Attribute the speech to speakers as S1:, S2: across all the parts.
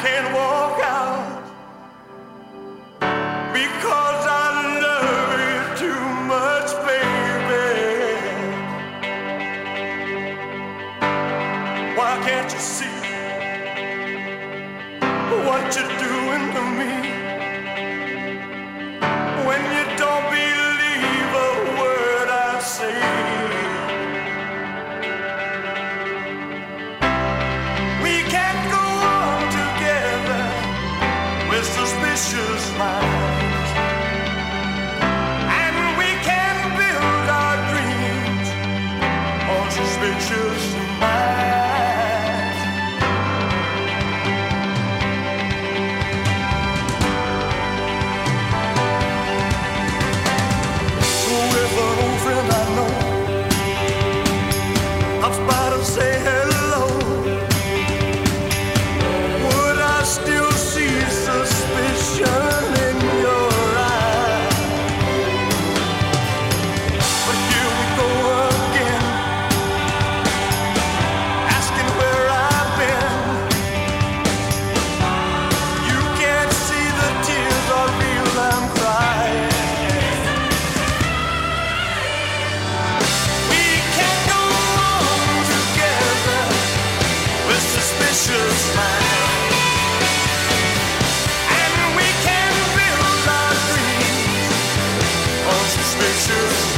S1: can't walk out because. pictures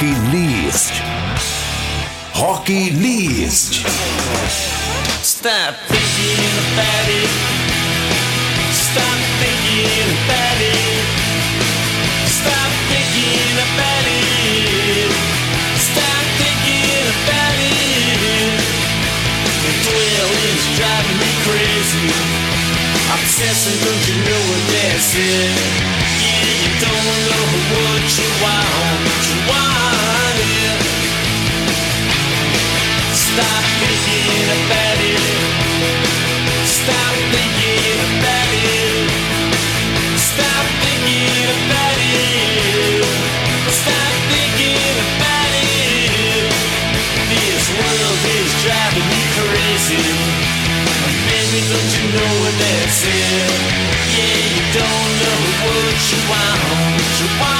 S2: Rock List. Rock List.
S3: Stop thinking about it. Stop thinking about it. Stop thinking about it. Stop thinking about it. The dwell is driving me crazy. Obsessing, don't you know what that's it? Yeah, you don't know what you want. What you want. Stop thinking about it. Stop thinking about it. Stop thinking about it. Stop thinking about it. This world is driving me crazy. Don't you know what that's? Yeah, you don't know what you want. What you want.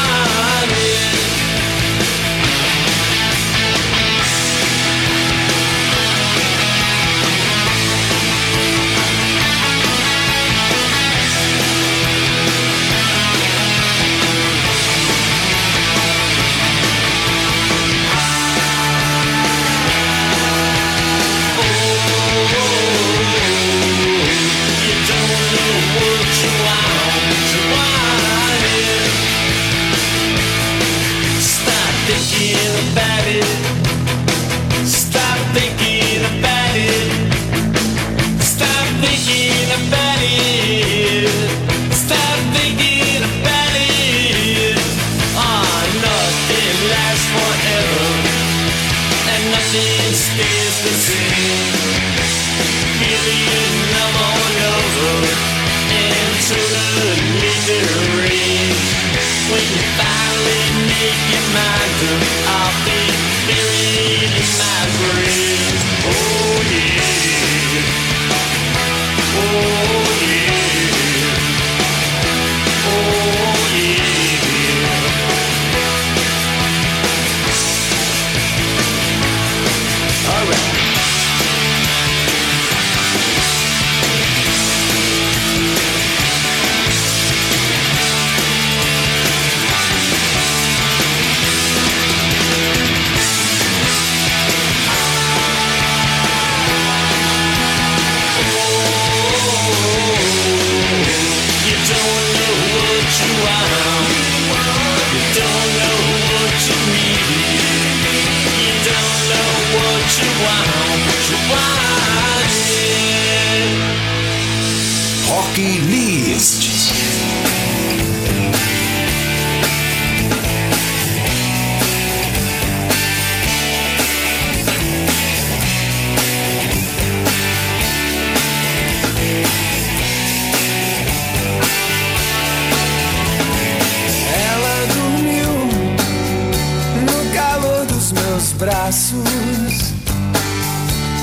S1: Braços.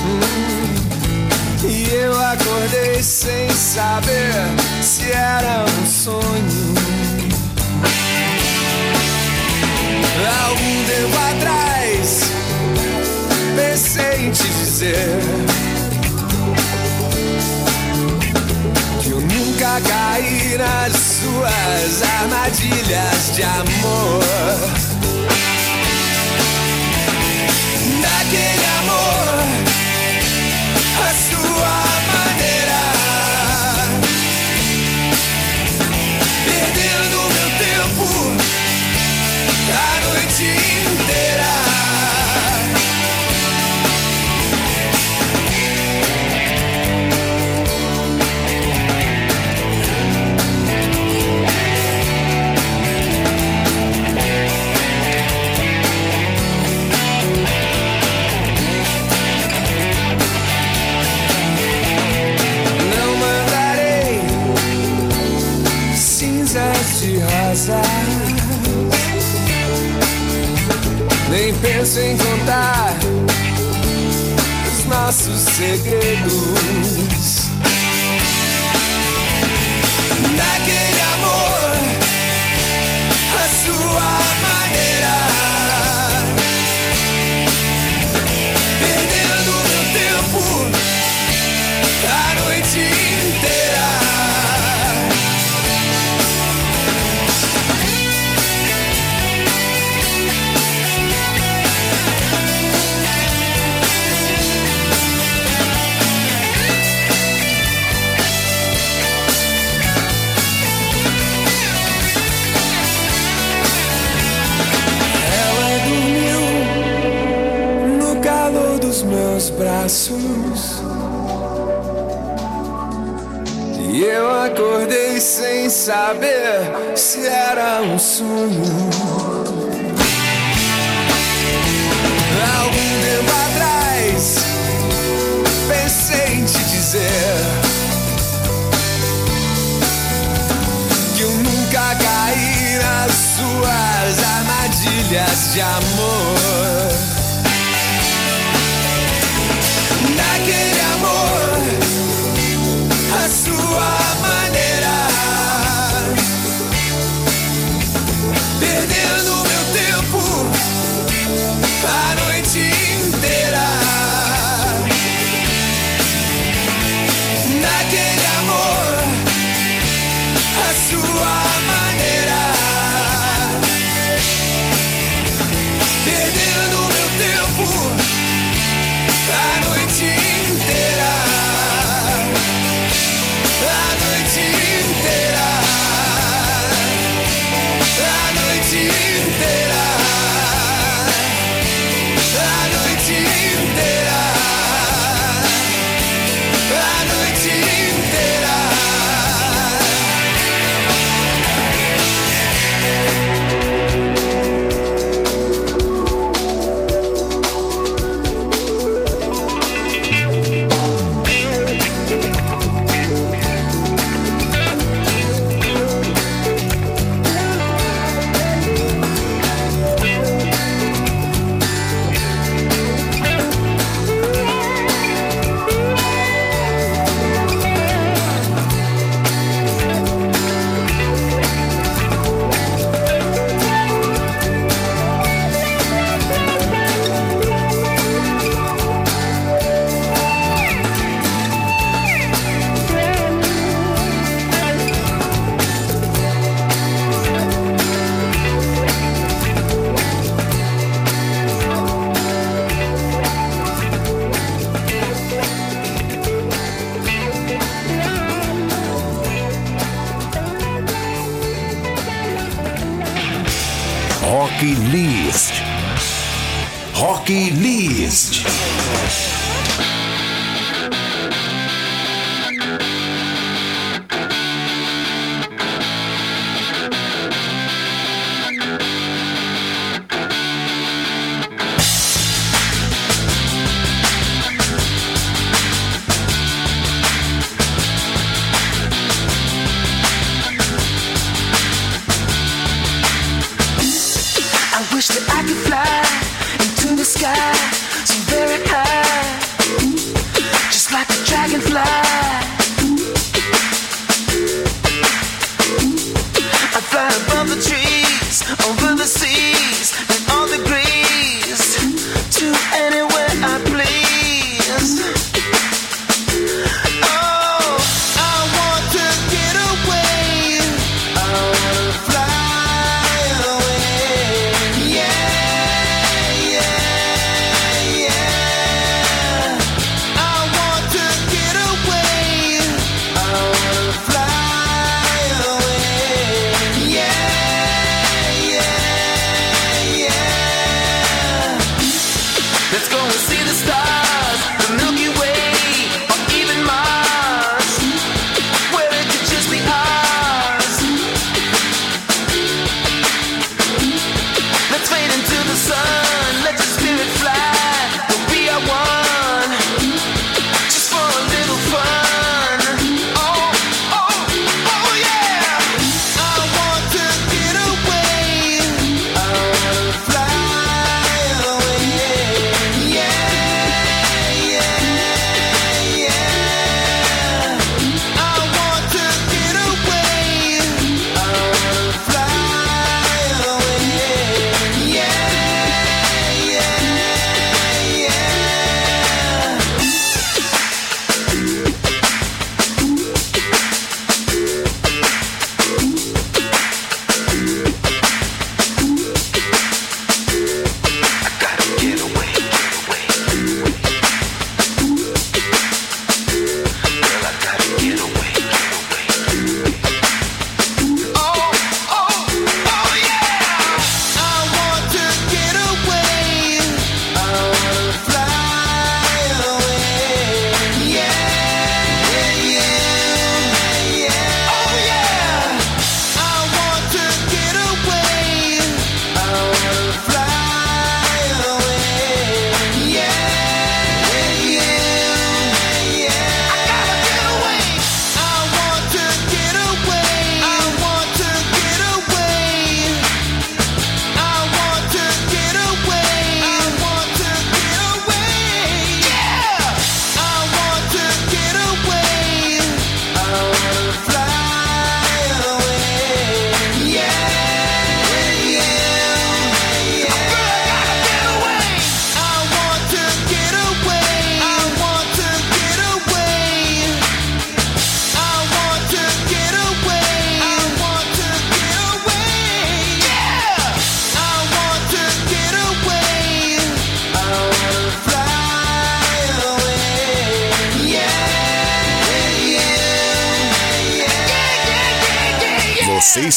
S1: Hum, E eu acordei sem saber se era um sonho. Algum tempo atrás, pensei em te dizer. Que eu nunca caí nas suas armadilhas de amor. Penso em contar os nossos segredos. Braços. E eu acordei sem saber se era um sonho. Algum tempo atrás, pensei em te dizer que eu nunca caí nas suas armadilhas de amor.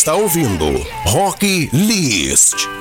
S2: Está ouvindo Rock List.